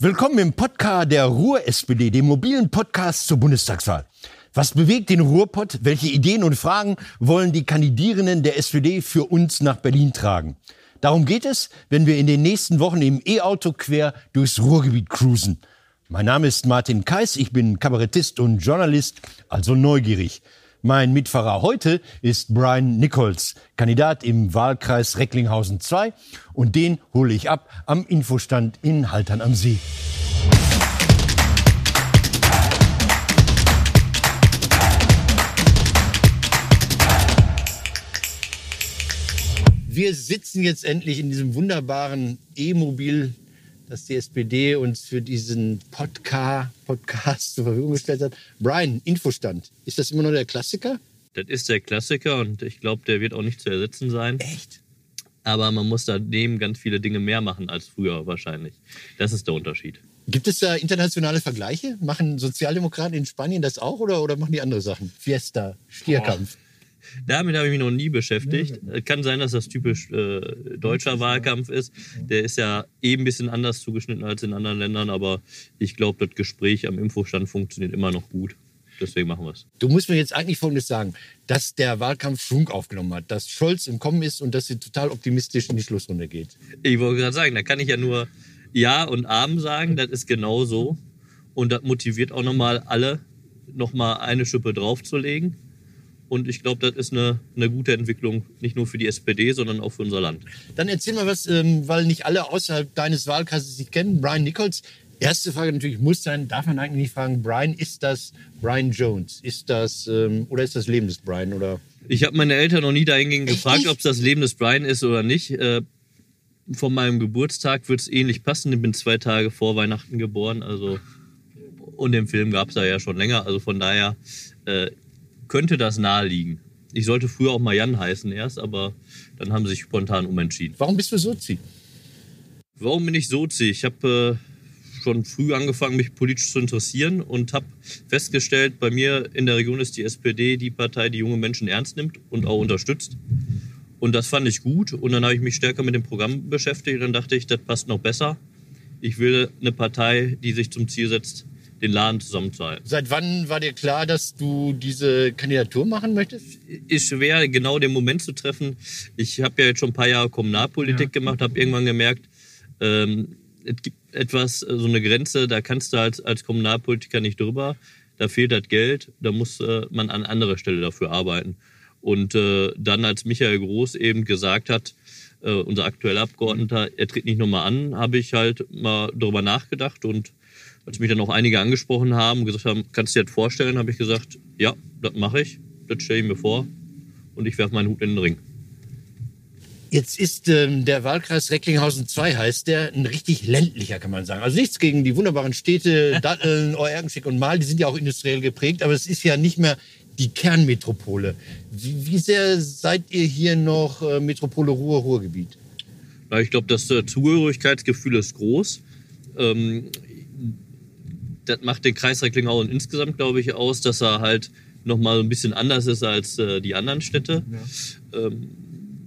Willkommen im Podcast der Ruhr-SPD, dem mobilen Podcast zur Bundestagswahl. Was bewegt den Ruhrpott? Welche Ideen und Fragen wollen die Kandidierenden der SPD für uns nach Berlin tragen? Darum geht es, wenn wir in den nächsten Wochen im E-Auto quer durchs Ruhrgebiet cruisen. Mein Name ist Martin Kais, ich bin Kabarettist und Journalist, also neugierig. Mein Mitfahrer heute ist Brian Nichols, Kandidat im Wahlkreis Recklinghausen 2 und den hole ich ab am Infostand in Haltern am See. Wir sitzen jetzt endlich in diesem wunderbaren E-Mobil dass die SPD uns für diesen Podcast, Podcast zur Verfügung gestellt hat. Brian, Infostand. Ist das immer noch der Klassiker? Das ist der Klassiker und ich glaube, der wird auch nicht zu ersetzen sein. Echt? Aber man muss daneben ganz viele Dinge mehr machen als früher wahrscheinlich. Das ist der Unterschied. Gibt es da internationale Vergleiche? Machen Sozialdemokraten in Spanien das auch oder, oder machen die andere Sachen? Fiesta, Stierkampf. Boah. Damit habe ich mich noch nie beschäftigt. Kann sein, dass das typisch äh, deutscher Wahlkampf ist. Der ist ja eben ein bisschen anders zugeschnitten als in anderen Ländern, aber ich glaube, das Gespräch am Infostand funktioniert immer noch gut. Deswegen machen wir es. Du musst mir jetzt eigentlich Folgendes sagen, dass der Wahlkampf Schwung aufgenommen hat, dass Scholz im Kommen ist und dass sie total optimistisch in die Schlussrunde geht. Ich wollte gerade sagen, da kann ich ja nur Ja und Abend sagen, das ist genau so. Und das motiviert auch nochmal alle, nochmal eine Schippe draufzulegen. Und ich glaube, das ist eine, eine gute Entwicklung, nicht nur für die SPD, sondern auch für unser Land. Dann erzähl mal was, ähm, weil nicht alle außerhalb deines Wahlkreises sich kennen. Brian Nichols. Erste Frage natürlich muss sein, darf man eigentlich nicht fragen, Brian, ist das Brian Jones? Ist das, ähm, oder ist das Leben des Brian? Oder? Ich habe meine Eltern noch nie dahingehend gefragt, ob es das Leben des Brian ist oder nicht. Äh, von meinem Geburtstag wird es ähnlich passen. Ich bin zwei Tage vor Weihnachten geboren, also und den Film gab es da ja schon länger. Also von daher äh, könnte das naheliegen. Ich sollte früher auch mal Jan heißen erst, aber dann haben sie sich spontan umentschieden. Warum bist du Sozi? Warum bin ich Sozi? Ich habe äh, schon früh angefangen, mich politisch zu interessieren und habe festgestellt, bei mir in der Region ist die SPD die Partei, die junge Menschen ernst nimmt und auch unterstützt. Und das fand ich gut. Und dann habe ich mich stärker mit dem Programm beschäftigt und dann dachte ich, das passt noch besser. Ich will eine Partei, die sich zum Ziel setzt, den Laden zusammenzuhalten. Seit wann war dir klar, dass du diese Kandidatur machen möchtest? Ist schwer, genau den Moment zu treffen. Ich habe ja jetzt schon ein paar Jahre Kommunalpolitik ja. gemacht, habe irgendwann gemerkt, ähm, es gibt etwas, so eine Grenze, da kannst du als, als Kommunalpolitiker nicht drüber. Da fehlt das Geld, da muss äh, man an anderer Stelle dafür arbeiten. Und äh, dann, als Michael Groß eben gesagt hat, äh, unser aktueller Abgeordneter, er tritt nicht nochmal an, habe ich halt mal darüber nachgedacht und als mich dann auch einige angesprochen haben und gesagt haben, kannst du dir das vorstellen, habe ich gesagt, ja, das mache ich, das stelle ich mir vor und ich werfe meinen Hut in den Ring. Jetzt ist ähm, der Wahlkreis Recklinghausen 2 heißt der ein richtig ländlicher, kann man sagen. Also nichts gegen die wunderbaren Städte Datteln, Euergenschik und Mal, die sind ja auch industriell geprägt, aber es ist ja nicht mehr die Kernmetropole. Wie, wie sehr seid ihr hier noch äh, Metropole Ruhr, Ruhrgebiet? Na, ich glaube, das äh, Zugehörigkeitsgefühl ist groß. Ähm, das macht den Kreis Recklinghausen insgesamt, glaube ich, aus, dass er halt nochmal ein bisschen anders ist als äh, die anderen Städte. Ja. Ähm,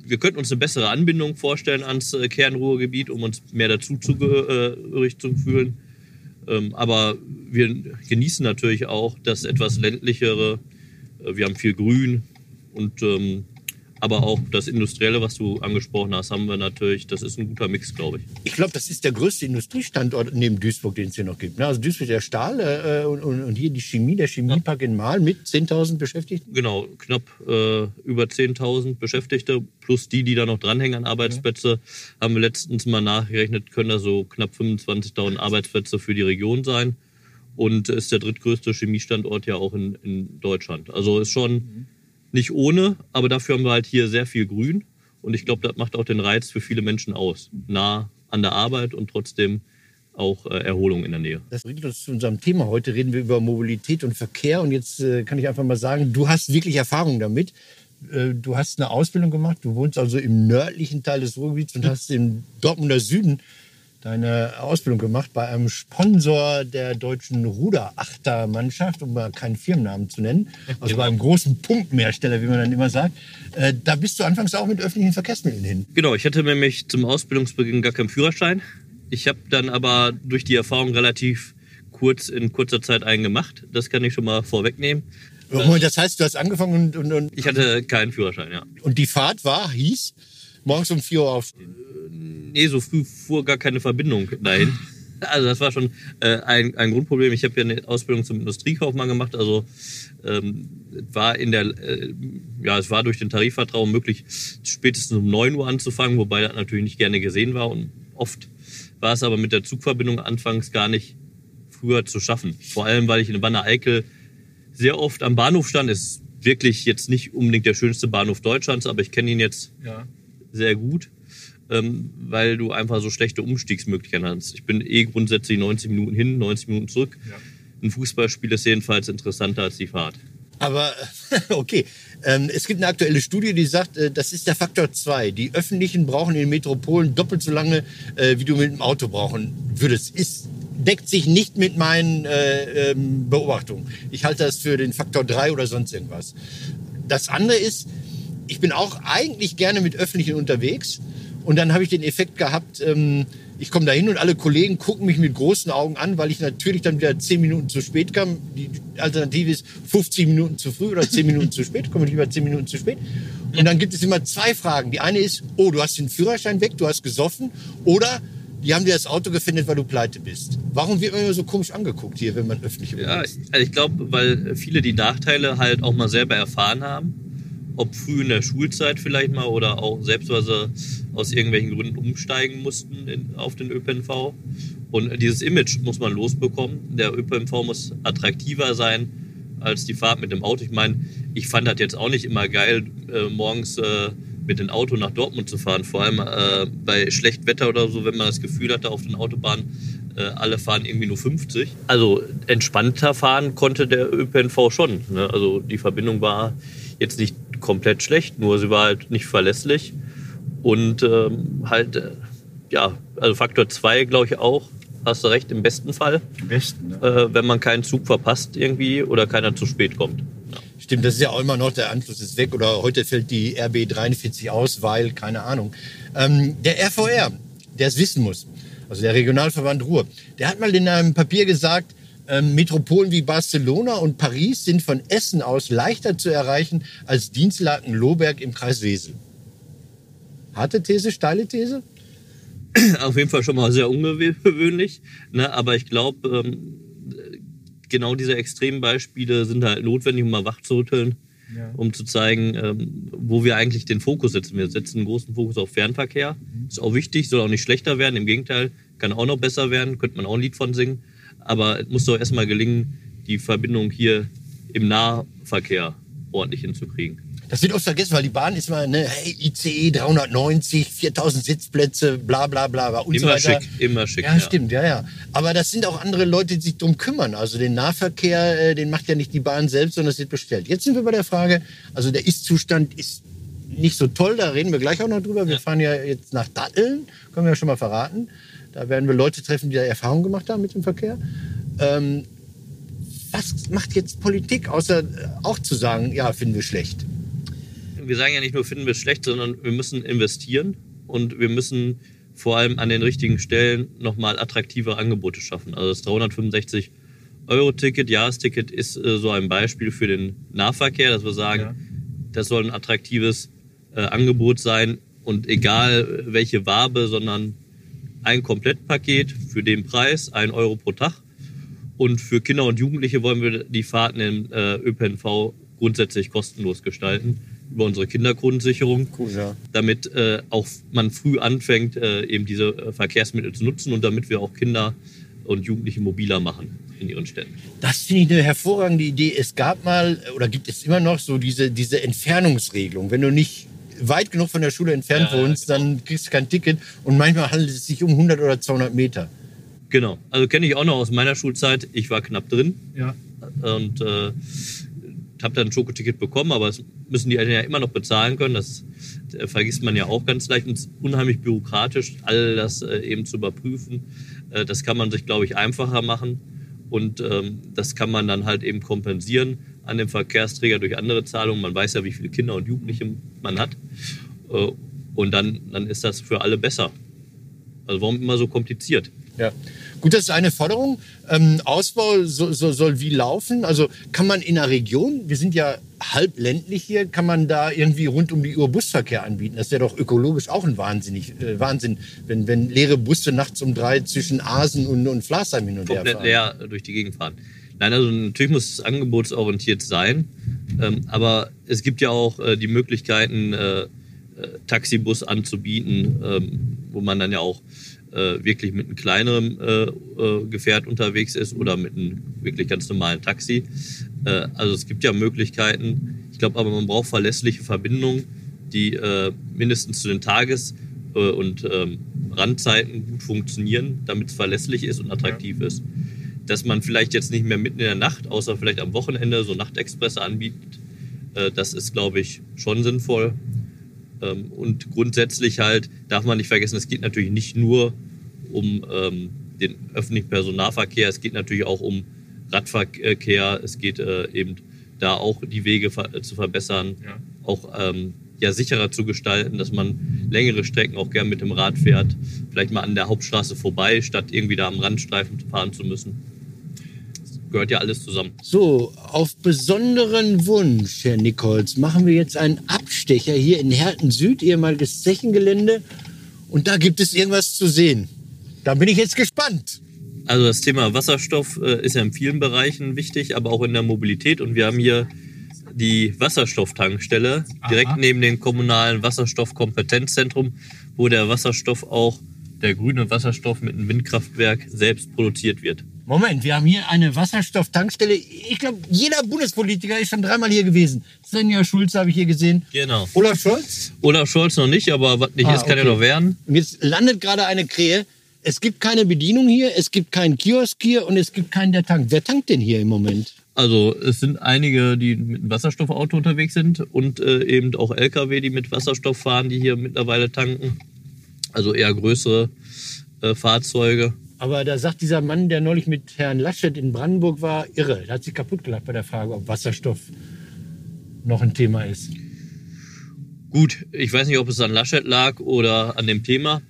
wir könnten uns eine bessere Anbindung vorstellen ans äh, Kernruhrgebiet, um uns mehr dazu zugehörig zu fühlen. Ähm, aber wir genießen natürlich auch das etwas ländlichere. Äh, wir haben viel Grün und ähm, aber auch das Industrielle, was du angesprochen hast, haben wir natürlich. Das ist ein guter Mix, glaube ich. Ich glaube, das ist der größte Industriestandort neben Duisburg, den es hier noch gibt. Ne? Also Duisburg der Stahl äh, und, und, hier die Chemie, der Chemiepark in Mahl mit 10.000 Beschäftigten? Genau, knapp äh, über 10.000 Beschäftigte plus die, die da noch dranhängen an Arbeitsplätze. Ja. Haben wir letztens mal nachgerechnet, können da so knapp 25.000 Arbeitsplätze für die Region sein. Und ist der drittgrößte Chemiestandort ja auch in, in Deutschland. Also ist schon... Mhm nicht ohne, aber dafür haben wir halt hier sehr viel Grün. Und ich glaube, das macht auch den Reiz für viele Menschen aus. Nah an der Arbeit und trotzdem auch äh, Erholung in der Nähe. Das bringt uns zu unserem Thema. Heute reden wir über Mobilität und Verkehr. Und jetzt äh, kann ich einfach mal sagen, du hast wirklich Erfahrung damit. Äh, du hast eine Ausbildung gemacht. Du wohnst also im nördlichen Teil des Ruhrgebiets und hast im Dortmunder Süden deine Ausbildung gemacht bei einem Sponsor der deutschen Ruderachtermannschaft, um mal keinen Firmennamen zu nennen, also bei einem großen Pumpenhersteller, wie man dann immer sagt. Äh, da bist du anfangs auch mit öffentlichen Verkehrsmitteln hin. Genau, ich hatte nämlich zum Ausbildungsbeginn gar keinen Führerschein. Ich habe dann aber durch die Erfahrung relativ kurz in kurzer Zeit einen gemacht. Das kann ich schon mal vorwegnehmen. Das heißt, du hast angefangen und, und, und, Ich hatte keinen Führerschein, ja. und die Fahrt war, hieß, morgens um 4 Uhr aufstehen. Nee, so früh fuhr gar keine Verbindung dahin. Also das war schon äh, ein, ein Grundproblem. Ich habe ja eine Ausbildung zum Industriekaufmann gemacht. Also ähm, es war in der, äh, ja, es war durch den Tarifvertrag möglich, spätestens um 9 Uhr anzufangen, wobei das natürlich nicht gerne gesehen war. Und oft war es aber mit der Zugverbindung anfangs gar nicht früher zu schaffen. Vor allem, weil ich in Wanne Eickel sehr oft am Bahnhof stand. Ist wirklich jetzt nicht unbedingt der schönste Bahnhof Deutschlands, aber ich kenne ihn jetzt Ja. Sehr gut, ähm, weil du einfach so schlechte Umstiegsmöglichkeiten hast. Ich bin eh grundsätzlich 90 Minuten hin, 90 Minuten zurück. Ja. Ein Fußballspiel ist jedenfalls interessanter als die Fahrt. Aber okay, ähm, es gibt eine aktuelle Studie, die sagt, äh, das ist der Faktor 2. Die Öffentlichen brauchen in Metropolen doppelt so lange, äh, wie du mit dem Auto brauchen würdest. Ist, deckt sich nicht mit meinen äh, ähm, Beobachtungen. Ich halte das für den Faktor 3 oder sonst irgendwas. Das andere ist, ich bin auch eigentlich gerne mit Öffentlichen unterwegs. Und dann habe ich den Effekt gehabt, ähm, ich komme da hin und alle Kollegen gucken mich mit großen Augen an, weil ich natürlich dann wieder 10 Minuten zu spät kam. Die Alternative ist 15 Minuten zu früh oder 10 Minuten zu spät. Komme ich lieber 10 Minuten zu spät. Und dann gibt es immer zwei Fragen. Die eine ist, oh, du hast den Führerschein weg, du hast gesoffen. Oder die haben dir das Auto gefändet, weil du pleite bist. Warum wird man immer so komisch angeguckt hier, wenn man öffentlich Ja, ist? also ich glaube, weil viele die Nachteile halt auch mal selber erfahren haben. Ob früh in der Schulzeit vielleicht mal oder auch selbst, weil sie aus irgendwelchen Gründen umsteigen mussten in, auf den ÖPNV. Und dieses Image muss man losbekommen. Der ÖPNV muss attraktiver sein als die Fahrt mit dem Auto. Ich meine, ich fand das jetzt auch nicht immer geil, äh, morgens äh, mit dem Auto nach Dortmund zu fahren. Vor allem äh, bei schlechtem Wetter oder so, wenn man das Gefühl hatte auf den Autobahnen, äh, alle fahren irgendwie nur 50. Also entspannter fahren konnte der ÖPNV schon. Ne? Also die Verbindung war jetzt nicht komplett schlecht, nur sie war halt nicht verlässlich. Und ähm, halt, äh, ja, also Faktor 2 glaube ich auch, hast du recht, im besten Fall, Am besten. Ne? äh, wenn man keinen Zug verpasst irgendwie oder keiner zu spät kommt. Stimmt, das ist ja auch immer noch, der Anschluss ist weg oder heute fällt die RB 43 aus, weil, keine Ahnung. Ähm, der RVR, der es wissen muss, also der Regionalverband Ruhr, der hat mal in einem Papier gesagt, ähm, Metropolen wie Barcelona und Paris sind von Essen aus leichter zu erreichen als Dienstlaken-Lohberg im Kreis Wesel. Harte These, steile These? Auf jeden Fall schon mal sehr ungewöhnlich. Ne? Aber ich glaube, ähm, genau diese extremen Beispiele sind halt notwendig, um mal wach zu rütteln, Ja. um zu zeigen, ähm, wo wir eigentlich den Fokus setzen. Wir setzen einen großen Fokus auf Fernverkehr. Ist auch wichtig, soll auch nicht schlechter werden. Im Gegenteil, kann auch noch besser werden. Könnte man auch ein Lied von singen. Aber es muss doch erstmal gelingen, die Verbindung hier im Nahverkehr ordentlich hinzukriegen. Das wird oft vergessen, weil die Bahn ist mal, ne, hey, ICE 390, 4000 Sitzplätze, bla bla bla und so Immer weiter. schick, immer schick. Ja, stimmt, ja, ja. Aber das sind auch andere Leute, die sich drum kümmern. Also den Nahverkehr, äh, den macht ja nicht die Bahn selbst, sondern es wird bestellt. Jetzt sind wir bei der Frage, also der Ist-Zustand ist nicht so toll, da reden wir gleich auch noch drüber. Wir fahren ja jetzt nach Datteln, können wir ja schon mal verraten. Da werden wir Leute treffen, die da Erfahrung gemacht haben mit dem Verkehr. Ähm, was macht jetzt Politik, außer äh, auch zu sagen, ja, finden wir schlecht? wir sagen ja nicht nur, finden wir es schlecht, sondern wir müssen investieren und wir müssen vor allem an den richtigen Stellen nochmal attraktive Angebote schaffen. Also das 365 Euro Ticket, Jahresticket ist äh, so ein Beispiel für den Nahverkehr, dass wir sagen, Ja. das soll ein attraktives äh, Angebot sein und egal äh, welche Wabe, sondern ein Komplettpaket für den Preis, ein Euro pro Tag. Und für Kinder und Jugendliche wollen wir die Fahrten im äh, ÖPNV grundsätzlich kostenlos gestalten über unsere Kindergrundsicherung, Cool, ja. damit äh, auch man früh anfängt, äh, eben diese äh, Verkehrsmittel zu nutzen und damit wir auch Kinder und Jugendliche mobiler machen in ihren Städten. Das finde ich eine hervorragende Idee. Es gab mal oder gibt es immer noch so diese, diese Entfernungsregelung. Wenn du nicht weit genug von der Schule entfernt Ja, wohnst, genau. dann kriegst du kein Ticket. Und manchmal handelt es sich um 100 oder 200 Meter. Genau, also kenne ich auch noch aus meiner Schulzeit. Ich war knapp drin Ja. und äh, habe dann ein Schokoticket bekommen, aber das müssen die Eltern ja immer noch bezahlen können. Das äh, vergisst man ja auch ganz leicht und es ist unheimlich bürokratisch, all das äh, eben zu überprüfen. Äh, das kann man sich, glaube ich, einfacher machen und ähm, das kann man dann halt eben kompensieren an den Verkehrsträger durch andere Zahlungen. Man weiß ja, wie viele Kinder und Jugendliche man hat äh, und dann, dann ist das für alle besser. Also warum immer so kompliziert? Ja. Gut, das ist eine Forderung. Ähm, Ausbau so, so, soll wie laufen? Also kann man in einer Region, wir sind ja halb ländlich hier, kann man da irgendwie rund um die Uhr Busverkehr anbieten? Das wäre doch ökologisch auch ein Wahnsinnig, äh, Wahnsinn, wenn, wenn leere Busse nachts um drei zwischen Asen und, und Flasheim hin und her fahren. leer durch die Gegend fahren. Nein, also natürlich muss es angebotsorientiert sein. Ähm, aber es gibt ja auch äh, die Möglichkeiten, äh, äh, Taxibus anzubieten, ähm, wo man dann ja auch äh, wirklich mit einem kleineren äh, äh, Gefährt unterwegs ist oder mit einem wirklich ganz normalen Taxi. Also es gibt ja Möglichkeiten. Ich glaube aber, man braucht verlässliche Verbindungen, die mindestens zu den Tages- und ähm, Randzeiten gut funktionieren, damit es verlässlich ist und attraktiv ist. Dass man vielleicht jetzt nicht mehr mitten in der Nacht, außer vielleicht am Wochenende, so Nachtexpresse anbietet, äh, das ist, glaube ich, schon sinnvoll. Ähm, und grundsätzlich halt darf man nicht vergessen, es geht natürlich nicht nur um ähm, den öffentlichen Personennahverkehr, es geht natürlich auch um Radverkehr, es geht äh, eben da auch die Wege äh, zu verbessern, Ja. auch ähm, ja, sicherer zu gestalten, dass man längere Strecken auch gern mit dem Rad fährt, vielleicht mal an der Hauptstraße vorbei, statt irgendwie da am Randstreifen fahren zu müssen. Das gehört ja alles zusammen. So, auf besonderen Wunsch, Herr Nichols, machen wir jetzt einen Abstecher hier in Herten Süd, ehemaliges Zechengelände. Und da gibt es irgendwas zu sehen. Da bin ich jetzt gespannt. Also das Thema Wasserstoff äh, ist ja in vielen Bereichen wichtig, aber auch in der Mobilität. Und wir haben hier die Wasserstofftankstelle direkt neben dem kommunalen Wasserstoffkompetenzzentrum, wo der Wasserstoff auch, der grüne Wasserstoff mit einem Windkraftwerk selbst produziert wird. Moment, wir haben hier eine Wasserstofftankstelle. Ich glaube, jeder Bundespolitiker ist schon dreimal hier gewesen. Svenja Schulze habe ich hier gesehen. Genau. Olaf Scholz. Olaf Scholz noch nicht, aber was nicht Ah, ist, kann ja okay. noch werden. Und jetzt landet gerade eine Krähe. Es gibt keine Bedienung hier, es gibt keinen Kiosk hier und es gibt keinen, der tankt. Wer tankt denn hier im Moment? Also es sind einige, die mit einem Wasserstoffauto unterwegs sind und äh, eben auch Lkw, die mit Wasserstoff fahren, die hier mittlerweile tanken. Also eher größere äh, Fahrzeuge. Aber da sagt dieser Mann, der neulich mit Herrn Laschet in Brandenburg war, irre. Der hat sich kaputt gelacht bei der Frage, ob Wasserstoff noch ein Thema ist. Gut, ich weiß nicht, ob es an Laschet lag oder an dem Thema,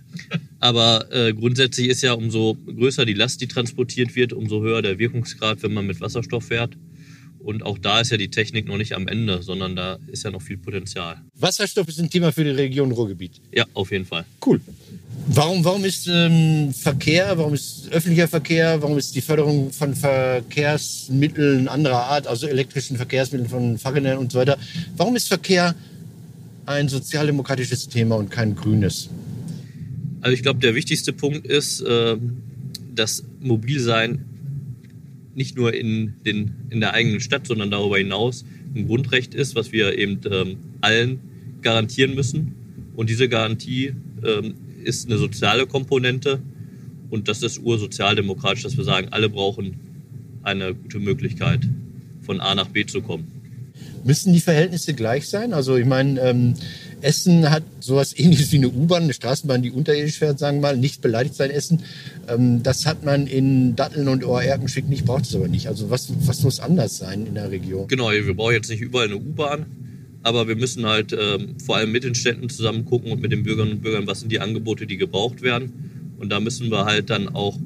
aber äh, grundsätzlich ist ja, umso größer die Last, die transportiert wird, umso höher der Wirkungsgrad, wenn man mit Wasserstoff fährt. Und auch da ist ja die Technik noch nicht am Ende, sondern da ist ja noch viel Potenzial. Wasserstoff ist ein Thema für die Region Ruhrgebiet. Ja, auf jeden Fall. Cool. Warum, warum ist ähm, Verkehr, warum ist öffentlicher Verkehr, warum ist die Förderung von Verkehrsmitteln anderer Art, also elektrischen Verkehrsmitteln von Fahrrädern und so weiter, warum ist Verkehr ein sozialdemokratisches Thema und kein grünes? Also ich glaube, der wichtigste Punkt ist, ähm, dass Mobilsein nicht nur in, den, in der eigenen Stadt, sondern darüber hinaus ein Grundrecht ist, was wir eben ähm, allen garantieren müssen. Und diese Garantie ähm, ist eine soziale Komponente und das ist ursozialdemokratisch, dass wir sagen, alle brauchen eine gute Möglichkeit, von A nach B zu kommen. Müssen die Verhältnisse gleich sein? Also ich meine, ähm, Essen hat sowas ähnliches wie eine U-Bahn, eine Straßenbahn, die unterirdisch fährt, sagen wir mal, nicht beleidigt sein Essen. Ähm, das hat man in Datteln und Ohr-Erkenschwick nicht, braucht es aber nicht. Also was, was muss anders sein in der Region? Genau, wir brauchen jetzt nicht überall eine U-Bahn, aber wir müssen halt ähm, vor allem mit den Städten zusammen gucken und mit den Bürgerinnen und Bürgern, was sind die Angebote, die gebraucht werden. Und da müssen wir halt dann auch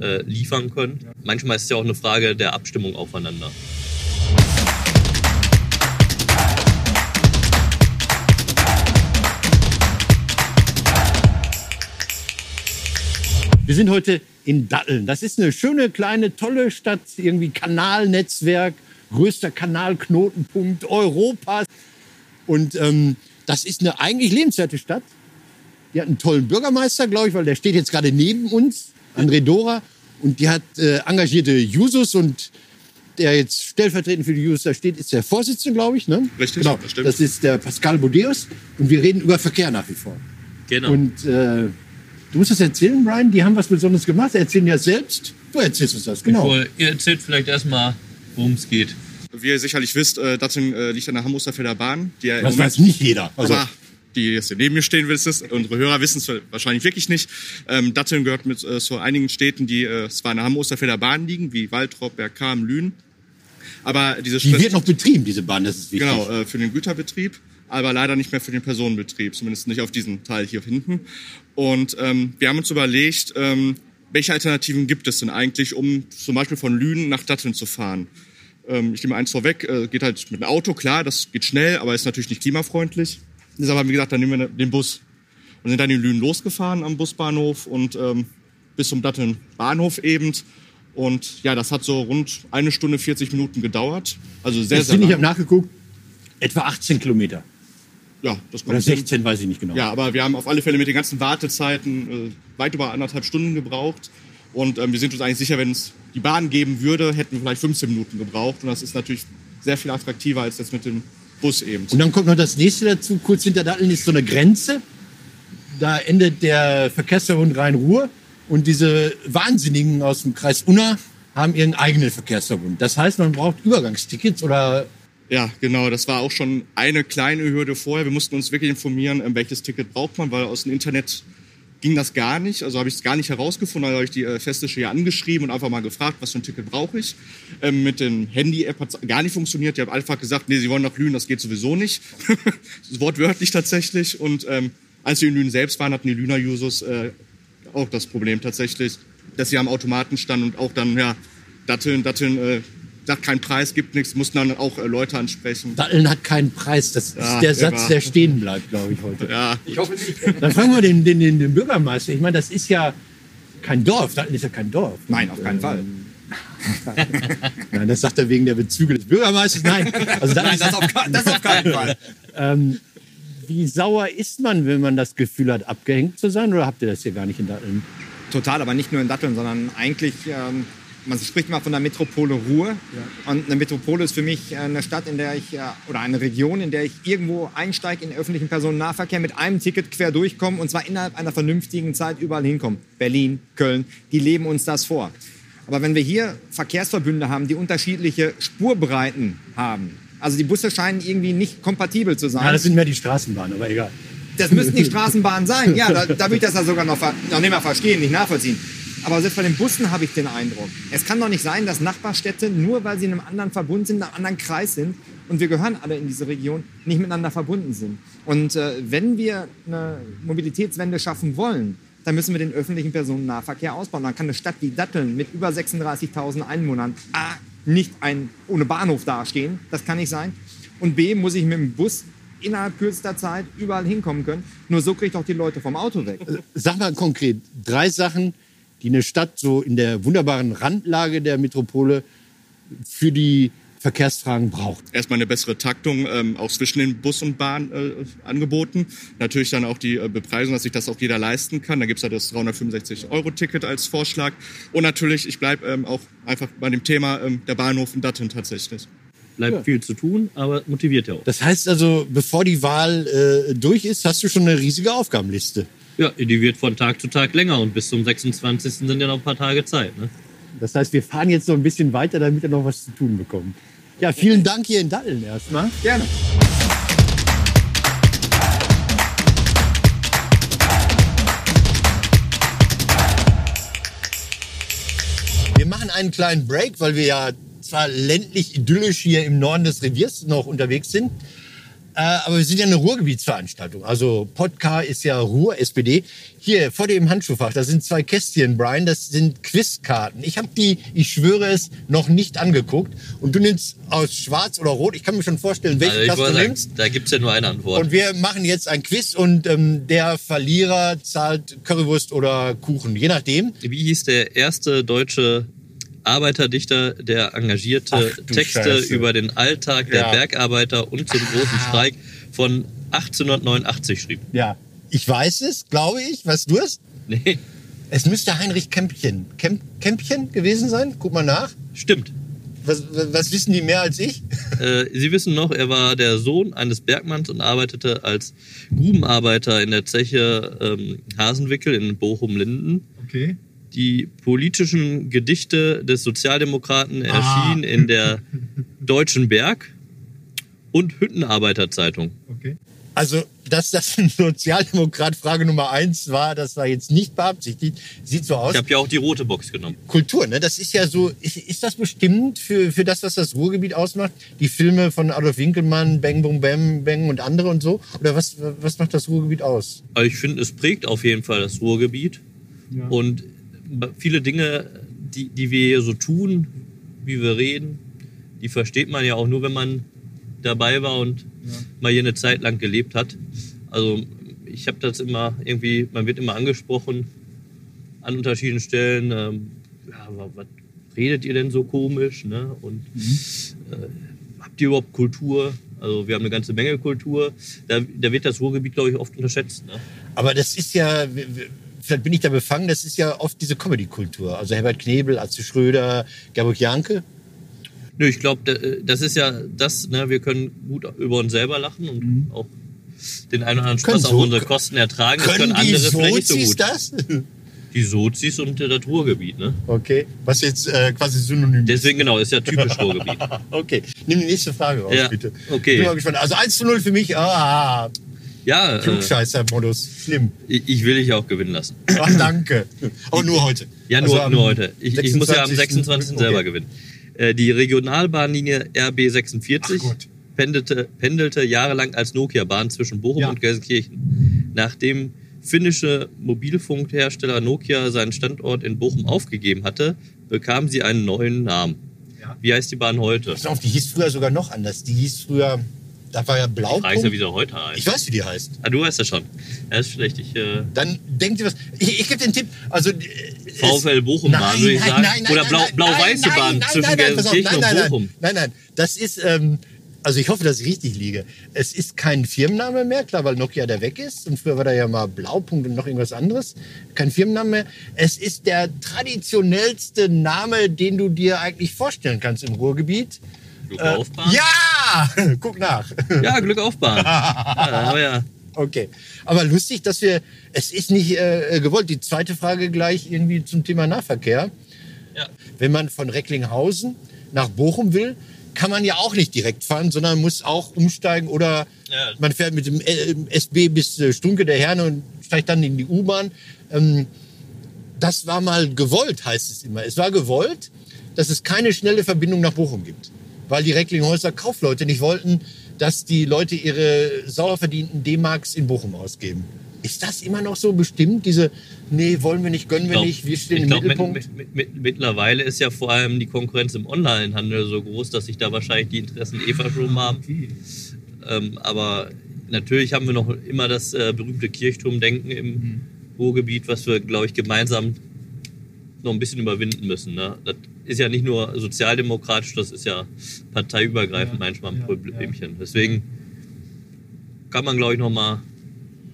äh, liefern können. Manchmal ist es ja auch eine Frage der Abstimmung aufeinander. Wir sind heute in Datteln. Das ist eine schöne, kleine, tolle Stadt, irgendwie Kanalnetzwerk, größter Kanalknotenpunkt Europas. Und ähm, das ist eine eigentlich lebenswerte Stadt. Die hat einen tollen Bürgermeister, glaube ich, weil der steht jetzt gerade neben uns, André Dora. Und die hat äh, engagierte Jusos und der jetzt stellvertretend für die Jusos da steht, ist der Vorsitzende, glaube ich. Ne? Richtig, genau. das stimmt. Das ist der Pascal Bodeus. Und wir reden über Verkehr nach wie vor. Genau. Und äh, du musst das erzählen, Brian. Die haben was Besonderes gemacht. Erzählen ja selbst. Du erzählst uns das, genau. Bevor- Ihr erzählt vielleicht erstmal, worum es geht. Wie ihr sicherlich wisst, äh, Datteln äh, liegt an der Hamburger Bahn. Die ja Das weiß nicht jeder. Also, aber die jetzt hier neben mir stehen, wissen es. Unsere Hörer wissen es wahrscheinlich wirklich nicht. Ähm, Datteln gehört mit äh, zu einigen Städten, die äh, zwar an der Hamburger Bahn liegen, wie Waltrop, Bergkam, Lünen. Aber diese die Stadt- wird noch betrieben, diese Bahn. Das ist wichtig. Genau, äh, für den Güterbetrieb. Aber leider nicht mehr für den Personenbetrieb, zumindest nicht auf diesen Teil hier hinten. Und ähm, wir haben uns überlegt, ähm, welche Alternativen gibt es denn eigentlich, um zum Beispiel von Lünen nach Datteln zu fahren? Ähm, ich nehme eins vorweg, äh, geht halt mit dem Auto, klar, das geht schnell, aber ist natürlich nicht klimafreundlich. Deshalb haben wir gesagt, dann nehmen wir den Bus. Und sind dann in Lünen losgefahren am Busbahnhof und ähm, bis zum Datteln Bahnhof eben. Und ja, das hat so rund eine Stunde 40 Minuten gedauert. Also sehr, Jetzt sehr sind, ich lang. habe nachgeguckt, etwa 18 Kilometer. Ja, das kommt Oder hin. 16, weiß ich nicht genau. Ja, aber wir haben auf alle Fälle mit den ganzen Wartezeiten äh, weit über anderthalb Stunden gebraucht. Und ähm, wir sind uns eigentlich sicher, wenn es die Bahn geben würde, hätten wir vielleicht 15 Minuten gebraucht. Und das ist natürlich sehr viel attraktiver als jetzt mit dem Bus eben. Und dann kommt noch das nächste dazu. Kurz hinter Datteln ist so eine Grenze. Da endet der Verkehrsverbund Rhein-Ruhr. Und diese Wahnsinnigen aus dem Kreis Unna haben ihren eigenen Verkehrsverbund. Das heißt, man braucht Übergangstickets oder Ja, genau. Das war auch schon eine kleine Hürde vorher. Wir mussten uns wirklich informieren, ähm, welches Ticket braucht man, weil aus dem Internet ging das gar nicht. Also habe ich es gar nicht herausgefunden. Also habe ich die äh, Festische hier angeschrieben und einfach mal gefragt, was für ein Ticket brauche ich. Ähm, mit dem Handy-App hat es gar nicht funktioniert. Die haben einfach gesagt, nee, sie wollen nach Lünen, das geht sowieso nicht. wortwörtlich tatsächlich. Und ähm, als wir in Lünen selbst waren, hatten die Lüner Jusos äh, auch das Problem tatsächlich, dass sie am Automaten standen und auch dann, ja, Datteln, Datteln, äh, sagt kein Preis, gibt nichts, mussten dann auch äh, Leute ansprechen. Datteln hat keinen Preis. Das ist Ja, der Satz, der stehen bleibt, glaube ich, heute. Ja, Ich hoffe nicht. Dann fragen wir den, den, den, den Bürgermeister. Ich meine, das ist ja kein Dorf. Datteln ist ja kein Dorf. Nein, auf keinen Fall. Nein, das sagt er wegen der Bezüge des Bürgermeisters. Nein, also Nein, das auf, das auf keinen Fall. Ähm, wie sauer ist man, wenn man das Gefühl hat, abgehängt zu sein? Oder habt ihr das hier gar nicht in Datteln? Total, aber nicht nur in Datteln, sondern eigentlich, ähm, man spricht mal von der Metropole Ruhr. Und eine Metropole ist für mich äh, eine Stadt, in der ich, äh, oder eine Region, in der ich irgendwo einsteige in den öffentlichen Personennahverkehr mit einem Ticket quer durchkomme und zwar innerhalb einer vernünftigen Zeit überall hinkomme. Berlin, Köln, die leben uns das vor. Aber wenn wir hier Verkehrsverbünde haben, die unterschiedliche Spurbreiten haben, also die Busse scheinen irgendwie nicht kompatibel zu sein. Ja, das sind mehr die Straßenbahnen, aber egal. Das müssten die Straßenbahnen sein. Ja, da, da will ich das ja sogar noch, noch nicht mal verstehen, nicht nachvollziehen. Aber selbst bei den Bussen habe ich den Eindruck. Es kann doch nicht sein, dass Nachbarstädte, nur weil sie in einem anderen Verbund sind, in einem anderen Kreis sind und wir gehören alle in diese Region, nicht miteinander verbunden sind. Und äh, wenn wir eine Mobilitätswende schaffen wollen, dann müssen wir den öffentlichen Personennahverkehr ausbauen. Dann kann eine Stadt wie Datteln mit über 36.000 Einwohnern A, nicht ein, ohne Bahnhof dastehen. Das kann nicht sein. Und B, muss ich mit dem Bus innerhalb kürzester Zeit überall hinkommen können. Nur so kriege ich doch die Leute vom Auto weg. Sag mal konkret, drei Sachen, die eine Stadt so in der wunderbaren Randlage der Metropole für die Verkehrsfragen braucht. erstmal eine bessere Taktung ähm, auch zwischen den Bus und Bahn äh, angeboten. Natürlich dann auch die äh, Bepreisung, dass sich das auch jeder leisten kann. Da gibt's ja das 365-Euro-Ticket als Vorschlag. Und natürlich, ich bleibe ähm, auch einfach bei dem Thema ähm, der Bahnhof in Datteln tatsächlich. Bleibt viel zu tun, aber motiviert ja auch. Das heißt also, bevor die Wahl äh, durch ist, hast du schon eine riesige Aufgabenliste. Ja, die wird von Tag zu Tag länger und bis zum 26. sind ja noch ein paar Tage Zeit. Ne? Das heißt, wir fahren jetzt so ein bisschen weiter, damit er noch was zu tun bekommt. Ja, vielen Dank hier in Datteln erstmal. Gerne. Wir machen einen kleinen Break, weil wir ja zwar ländlich idyllisch hier im Norden des Reviers noch unterwegs sind, äh, aber wir sind ja eine Ruhrgebietsveranstaltung. Also Podcast ist ja Ruhr, SPD. Hier vor dem Handschuhfach, da sind zwei Kästchen, Brian, das sind Quizkarten. Ich habe die, ich schwöre es, noch nicht angeguckt. Und du nimmst aus schwarz oder rot, ich kann mir schon vorstellen, welche Also Klasse du sagen, nimmst. da gibt's ja nur eine Antwort. Und wir machen jetzt ein Quiz und ähm, der Verlierer zahlt Currywurst oder Kuchen, je nachdem. Wie hieß der erste deutsche Arbeiterdichter, der engagierte Ach, Texte Scheiße. über den Alltag der Ja. Bergarbeiter und zum großen Streik von 1889 schrieb? Ja, ich weiß es, glaube ich. Weißt du es? Nee, Es müsste Heinrich Kämpchen, Kemp, Kämpchen gewesen sein. Guck mal nach. stimmt. Was, was was wissen die mehr als ich? Äh, Sie wissen noch, er war der Sohn eines Bergmanns und arbeitete als Grubenarbeiter in der Zeche ähm, Hasenwickel in Bochum-Linden. Okay. Die politischen Gedichte des Sozialdemokraten erschienen in der Deutschen Berg und Hüttenarbeiterzeitung. okay. Also dass das ein Sozialdemokrat Frage Nummer eins war, das war jetzt nicht beabsichtigt. Sieht so aus. Ich habe ja auch die rote Box genommen. Kultur, ne? Das ist ja so, ist, ist das bestimmt für, für das, was das Ruhrgebiet ausmacht? Die Filme von Adolf Winkelmann, Bang Boom Bam Bang und andere und so? Oder was, was macht das Ruhrgebiet aus? Also ich finde, es prägt auf jeden Fall das Ruhrgebiet. Und viele Dinge, die, die wir hier so tun, wie wir reden, die versteht man ja auch nur, wenn man dabei war und mal hier eine Zeit lang gelebt hat. Also ich habe das immer irgendwie, man wird immer angesprochen an unterschiedlichen Stellen. Ähm, ja, wa- was redet ihr denn so komisch? Ne? Und äh, habt ihr überhaupt Kultur? Also wir haben eine ganze Menge Kultur. Da, da wird das Ruhrgebiet, glaube ich, oft unterschätzt. Ne? Aber das ist ja, vielleicht bin ich da befangen, das ist ja oft diese Comedy-Kultur. Also Herbert Knebel, Atze Schröder, Gerburg Janke. Nö, ich glaube, das ist ja das, ne, wir können gut über uns selber lachen und auch den einen oder anderen Spaß so- auf unsere Kosten ertragen. Können können die andere vielleicht nicht so Sozis gut. das? Die Sozis und äh, das Ruhrgebiet, ne? Okay, was jetzt äh, quasi synonym ist. Deswegen genau, ist ja typisch Ruhrgebiet. Okay, nimm die nächste Frage raus, Ja, bitte. okay. Bin mal gespannt. Also 1 zu 0 für mich, ah, Ja, äh, Klugscheißer-Modus, schlimm. ich ich will dich auch gewinnen lassen. Ach, danke. Aber nur heute. Ja, nur, Also nur heute. Ich, ich muss ja am 26. 26. selber Okay. gewinnen. Äh, Die Regionalbahnlinie RB46 Ach Gott. pendelte, pendelte jahrelang als Nokia-Bahn zwischen Bochum Ja. und Gelsenkirchen. Nachdem finnische Mobilfunkhersteller Nokia seinen Standort in Bochum aufgegeben hatte, bekam sie einen neuen Namen. Ja. Wie heißt die Bahn heute? Pass auf, die hieß früher sogar noch anders. Die hieß früher, da war ja Ich Blaupunkt. weiß ja, wie sie heute heißt. Ich weiß, wie die heißt. ah, du weißt das schon. Ja, ist schlecht. Ich, äh, Dann denkt ihr was. Ich, ich gebe den Tipp. Also, äh, VfL Bochum-Bahn, würde ich sagen. Oder Blau- nein, blau-weiße nein, Bahn nein, zwischen nein, nein, Gelsenkirchen nein, und nein, Bochum. Nein, nein, das ist, ähm, also ich hoffe, dass ich richtig liege. Es ist kein Firmenname mehr, klar, weil Nokia da weg ist. Und früher war da ja mal Blaupunkt und noch irgendwas anderes. Kein Firmenname mehr. Es ist der traditionellste Name, den du dir eigentlich vorstellen kannst im Ruhrgebiet. Äh, Ja! Guck nach. Ja, Glück auf Bahn. ja, aber ja. Okay. Aber lustig, dass wir, es ist nicht äh, gewollt. Die zweite Frage gleich irgendwie zum Thema Nahverkehr. Ja. Wenn man von Recklinghausen nach Bochum will, kann man ja auch nicht direkt fahren, sondern muss auch umsteigen oder Ja. man fährt mit dem äh, SB bis äh, Stunke der Herne und steigt dann in die U-Bahn. Ähm, das war mal gewollt, heißt es immer. Es war gewollt, dass es keine schnelle Verbindung nach Bochum gibt. Weil die Recklinghäuser Kaufleute nicht wollten, dass die Leute ihre sauer verdienten D-Marks in Bochum ausgeben. Ist das immer noch so bestimmt? Diese, nee, wollen wir nicht, gönnen wir glaub- nicht, wir stehen ich im glaub, Mittelpunkt? Mit, mit, mit, mittlerweile ist ja vor allem die Konkurrenz im Onlinehandel so groß, dass sich da wahrscheinlich die Interessen eh verschoben haben. Ähm, aber natürlich haben wir noch immer das äh, berühmte Kirchturmdenken im Mhm. Ruhrgebiet, was wir, glaube ich, gemeinsam noch ein bisschen überwinden müssen. Ne? Das ist ja nicht nur sozialdemokratisch, das ist ja parteiübergreifend manchmal ein Problemchen. Deswegen kann man, glaube ich, noch mal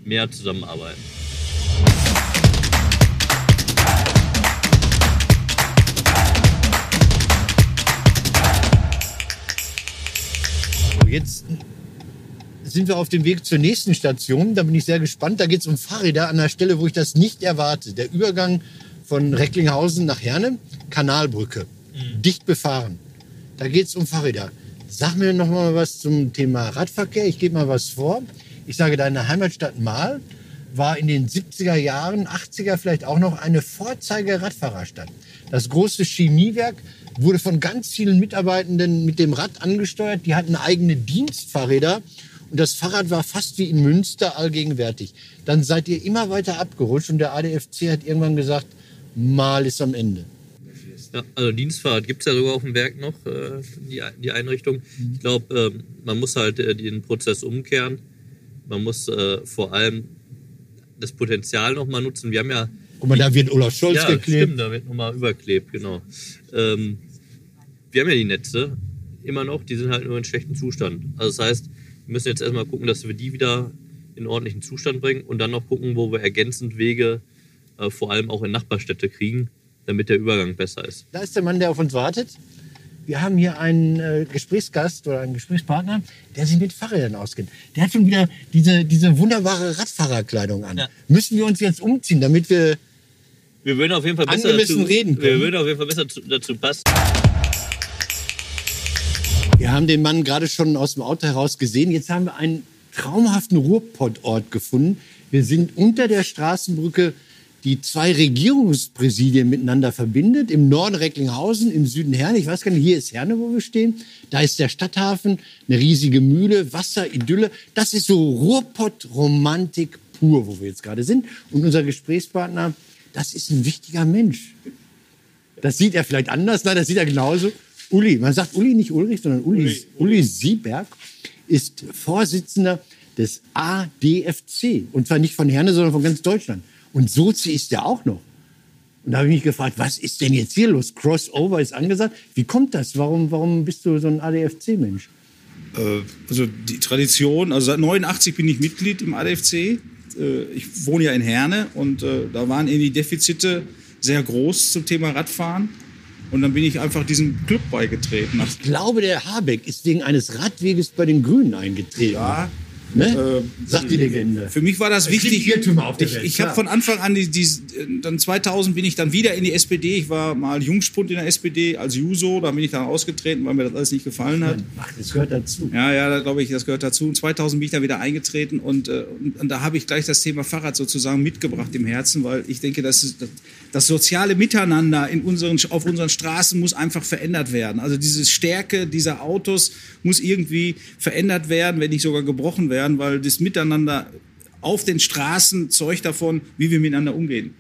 mehr zusammenarbeiten. Jetzt sind wir auf dem Weg zur nächsten Station. Da bin ich sehr gespannt. Da geht es um Fahrräder an der Stelle, wo ich das nicht erwarte. Der Übergang von Recklinghausen nach Herne, Kanalbrücke, dicht befahren. Da geht es um Fahrräder. Sag mir noch mal was zum Thema Radverkehr. Ich gebe mal was vor. Ich sage, deine Heimatstadt Mahl war in den 70er Jahren, 80er vielleicht auch noch eine Vorzeige-Radfahrerstadt. Das große Chemiewerk wurde von ganz vielen Mitarbeitenden mit dem Rad angesteuert. Die hatten eigene Dienstfahrräder und das Fahrrad war fast wie in Münster allgegenwärtig. Dann seid ihr immer weiter abgerutscht und der ADFC hat irgendwann gesagt, mal ist am Ende. Ja, also Dienstfahrrad gibt's ja sogar auf dem Werk noch, äh, die, die Einrichtung. Ich glaube, ähm, man muss halt äh, den Prozess umkehren. Man muss äh, vor allem das Potenzial nochmal nutzen. Wir haben ja Guck mal, da wird Olaf Scholz ja, geklebt. stimmt, da wird nochmal überklebt, genau. Ähm, wir haben ja die Netze immer noch, die sind halt nur in schlechtem Zustand. Also das heißt, wir müssen jetzt erstmal gucken, dass wir die wieder in ordentlichen Zustand bringen und dann noch gucken, wo wir ergänzend Wege äh, vor allem auch in Nachbarstädte kriegen, damit der Übergang besser ist. Da ist der Mann, der auf uns wartet. Wir haben hier einen äh, Gesprächsgast oder einen Gesprächspartner, der sich mit Fahrrädern auskennt. Der hat schon wieder diese, diese wunderbare Radfahrerkleidung an. Ja. Müssen wir uns jetzt umziehen, damit wir Wir würden auf jeden Fall besser dazu, reden Wir können. würden auf jeden Fall besser zu, dazu passen. Wir haben den Mann gerade schon aus dem Auto heraus gesehen. Jetzt haben wir einen traumhaften Ruhrpottort gefunden. Wir sind unter der Straßenbrücke, die zwei Regierungspräsidien miteinander verbindet. Im Norden Recklinghausen, im Süden Herne. Ich weiß gar nicht, hier ist Herne, wo wir stehen. Da ist der Stadthafen, eine riesige Mühle, Wasser, Idylle. Das ist so Ruhrpott-Romantik pur, wo wir jetzt gerade sind. Und unser Gesprächspartner, das ist ein wichtiger Mensch. Das sieht er vielleicht anders, nein, das sieht er genauso. Uli, man sagt Uli nicht Ulrich, sondern Uli, Uli, Uli Sieberg ist Vorsitzender des ADFC. Und zwar nicht von Herne, sondern von ganz Deutschland. Und Sozi ist er auch noch. Und da habe ich mich gefragt, was ist denn jetzt hier los? Crossover ist angesagt. Wie kommt das? Warum, warum bist du so ein ADFC-Mensch? Äh, also die Tradition, also seit 89 bin ich Mitglied im ADFC. Äh, ich wohne ja in Herne und äh, da waren die Defizite sehr groß zum Thema Radfahren. Und dann bin ich einfach diesem Club beigetreten. Ich glaube, der Habeck ist wegen eines Radweges bei den Grünen eingetreten. Ja, Ne? Äh, Sagt die Legende. Für mich war das Es wichtig. auf der ich Welt, ich habe von Anfang an, die, die, dann 2000 bin ich dann wieder in die SPD. Ich war mal Jungspund in der SPD als Juso. Da bin ich dann ausgetreten, weil mir das alles nicht gefallen hat. Ach, das gehört dazu. Ja, ja, da glaube ich, das gehört dazu. Und 2000 bin ich dann wieder eingetreten und, äh, und, und da habe ich gleich das Thema Fahrrad sozusagen mitgebracht im Herzen, weil ich denke, das, das soziale Miteinander in unseren, auf unseren Straßen muss einfach verändert werden. Also diese Stärke dieser Autos muss irgendwie verändert werden, wenn nicht sogar gebrochen werden, weil das Miteinander auf den Straßen zeugt davon, wie wir miteinander umgehen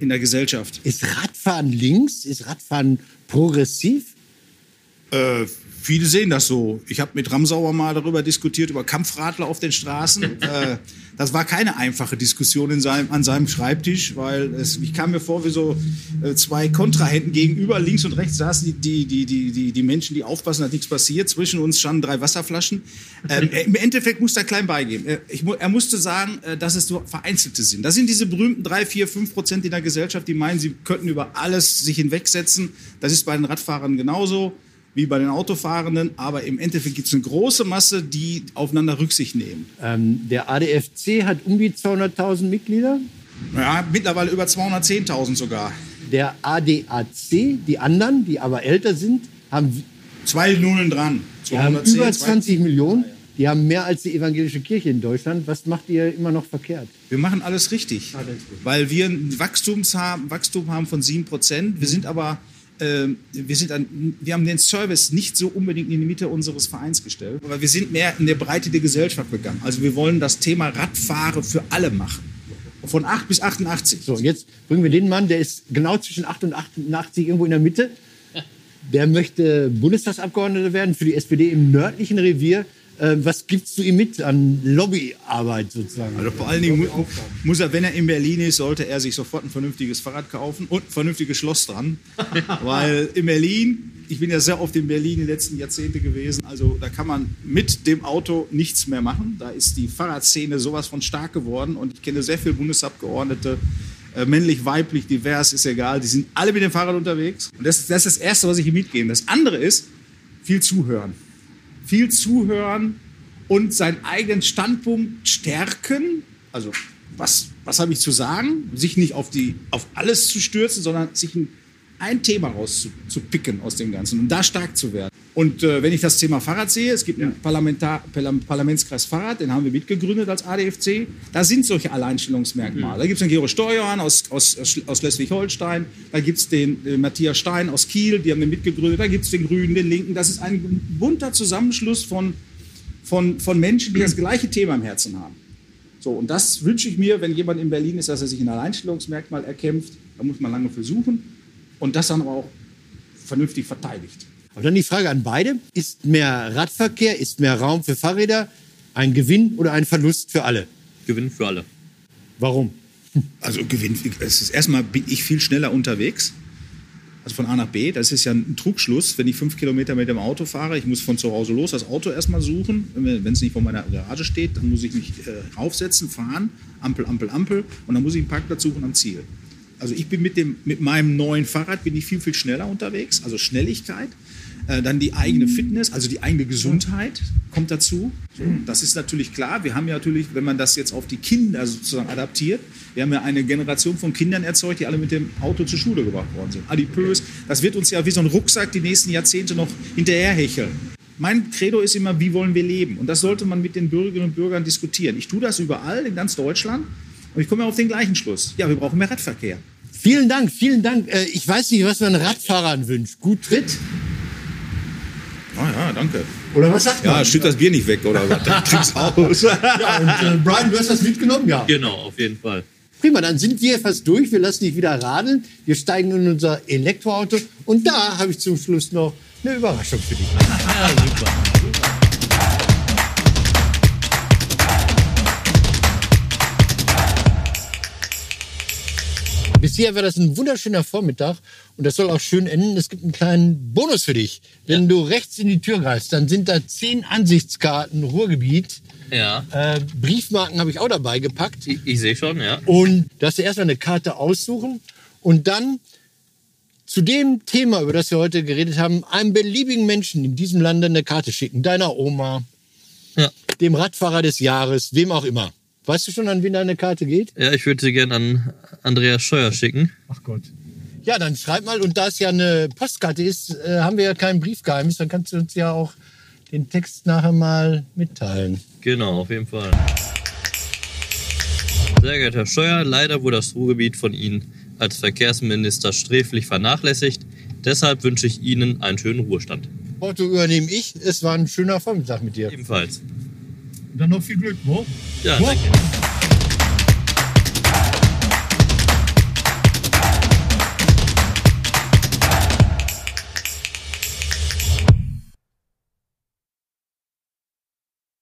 in der Gesellschaft. Ist Radfahren links? Ist Radfahren progressiv? Äh, viele sehen das so. Ich habe mit Ramsauer mal darüber diskutiert, über Kampfradler auf den Straßen. äh, das war keine einfache Diskussion in seinem, an seinem Schreibtisch, weil es, ich kam mir vor wie so äh, zwei Kontrahenten gegenüber. Links und rechts saßen die, die, die, die, die Menschen, die aufpassen, dass nichts passiert. Zwischen uns standen drei Wasserflaschen. Ähm, Im Endeffekt muss er klein beigeben. Er, ich, mu- er musste sagen, äh, dass es nur Vereinzelte sind. Das sind diese berühmten drei, vier, fünf Prozent in der Gesellschaft, die meinen, sie könnten über alles sich hinwegsetzen. Das ist bei den Radfahrern genauso wie bei den Autofahrenden, aber im Endeffekt gibt es eine große Masse, die aufeinander Rücksicht nehmen. Ähm, der ADFC hat um die 200.000 Mitglieder. Ja, mittlerweile über 210.000 sogar. Der ADAC, die anderen, die aber älter sind, haben, Zwei Nullen dran. die haben 210, über zwei- 20 Millionen. Die haben mehr als die evangelische Kirche in Deutschland. Was macht ihr immer noch verkehrt? Wir machen alles richtig, weil wir ein Wachstum haben von 7%. Wir sind aber, wir, sind ein, wir haben den Service nicht so unbedingt in die Mitte unseres Vereins gestellt, aber wir sind mehr in der Breite der Gesellschaft gegangen. Also wir wollen das Thema Radfahren für alle machen. Von 8 bis 88. So, jetzt bringen wir den Mann, der ist genau zwischen 8 und 88 irgendwo in der Mitte. Der möchte Bundestagsabgeordneter werden für die SPD im nördlichen Revier. Äh, was gibst du ihm mit an Lobbyarbeit sozusagen? Also vor allen Dingen mu muss er, wenn er in Berlin ist, sollte er sich sofort ein vernünftiges Fahrrad kaufen und ein vernünftiges Schloss dran. Weil in Berlin, ich bin ja sehr oft in Berlin die letzten Jahrzehnte gewesen, also da kann man mit dem Auto nichts mehr machen. Da ist die Fahrradszene sowas von stark geworden und ich kenne sehr viele Bundesabgeordnete, äh, männlich, weiblich, divers, ist egal, die sind alle mit dem Fahrrad unterwegs. Und das, das ist das Erste, was ich ihm mitgebe. Das andere ist, viel zuhören viel zuhören und seinen eigenen Standpunkt stärken. Also was, was habe ich zu sagen? Sich nicht auf, die, auf alles zu stürzen, sondern sich ein, ein Thema rauszupicken aus dem Ganzen und da stark zu werden. Und äh, wenn ich das Thema Fahrrad sehe, es gibt einen Parlamentar Parlam- Parlamentskreis Fahrrad, den haben wir mitgegründet als ADFC. Da sind solche Alleinstellungsmerkmale. Da gibt es den Gero Steuern aus, aus, aus Schleswig-Holstein, da gibt es den äh, Matthias Stein aus Kiel, die haben den mitgegründet, da gibt es den Grünen, den Linken. Das ist ein bunter Zusammenschluss von, von, von Menschen, die das gleiche Thema im Herzen haben. So, und das wünsche ich mir, wenn jemand in Berlin ist, dass er sich ein Alleinstellungsmerkmal erkämpft. Da muss man lange versuchen und das dann aber auch vernünftig verteidigt. Aber dann die Frage an beide. Ist mehr Radverkehr, ist mehr Raum für Fahrräder ein Gewinn oder ein Verlust für alle? Gewinn für alle. Warum? Also Gewinn, es ist erstmal bin ich viel schneller unterwegs. Also von A nach B, das ist ja ein Trugschluss, wenn ich fünf Kilometer mit dem Auto fahre. Ich muss von zu Hause los das Auto erstmal suchen. Wenn es nicht vor meiner Garage steht, dann muss ich mich äh, aufsetzen, fahren, Ampel, Ampel, Ampel und dann muss ich einen Parkplatz suchen am Ziel. Also ich bin mit, dem, mit meinem neuen Fahrrad bin ich viel, viel schneller unterwegs, also Schnelligkeit. Äh, dann die eigene Fitness, also die eigene Gesundheit kommt dazu. Das ist natürlich klar. Wir haben ja natürlich, wenn man das jetzt auf die Kinder sozusagen adaptiert, wir haben ja eine Generation von Kindern erzeugt, die alle mit dem Auto zur Schule gebracht worden sind. Adipös, das wird uns ja wie so ein Rucksack die nächsten Jahrzehnte noch hinterherhecheln. mein Credo ist immer, wie wollen wir leben? Und das sollte man mit den Bürgerinnen und Bürgern diskutieren. Ich tue das überall in ganz Deutschland und ich komme auf den gleichen Schluss. Ja, wir brauchen mehr Radverkehr. Vielen Dank, vielen Dank. Äh, Ich weiß nicht, was man Radfahrern wünscht. Gut Tritt? Ah ja, danke. Oder was sagt man? Ja, schütt das Bier nicht weg oder was? Dann trink's aus. Ja, und äh, Brian, du hast das mitgenommen? Ja. Genau, auf jeden Fall. Prima, dann sind wir fast durch. Wir lassen dich wieder radeln. Wir steigen in unser Elektroauto. Und da habe ich zum Schluss noch eine Überraschung für dich. Ja, super. Bisher war das ein wunderschöner Vormittag und das soll auch schön enden. Es gibt einen kleinen Bonus für dich. Wenn du rechts in die Tür greifst, dann sind da zehn Ansichtskarten Ruhrgebiet. Ja, Äh, Briefmarken habe ich auch dabei gepackt. ich, ich sehe schon, ja. Und darfst du erstmal eine Karte aussuchen und dann zu dem Thema, über das wir heute geredet haben, einem beliebigen Menschen in diesem Lande eine Karte schicken. Deiner Oma, Ja, dem Radfahrer des Jahres, wem auch immer. Weißt du schon, an wen deine Karte geht? ja ich würde sie gerne an Andreas Scheuer schicken. Ach Gott. Ja, dann schreib mal. Und da es ja eine Postkarte ist, äh, haben wir ja kein Briefgeheimnis. Dann kannst du uns ja auch den Text nachher mal mitteilen. Genau, auf jeden Fall. Sehr geehrter Herr Scheuer, leider wurde das Ruhrgebiet von Ihnen als Verkehrsminister sträflich vernachlässigt. Deshalb wünsche ich Ihnen einen schönen Ruhestand. Porto übernehme ich. Es war ein schöner Vormittag mit dir. Ebenfalls. Dann noch viel Glück, wo? Ja, Wo? danke.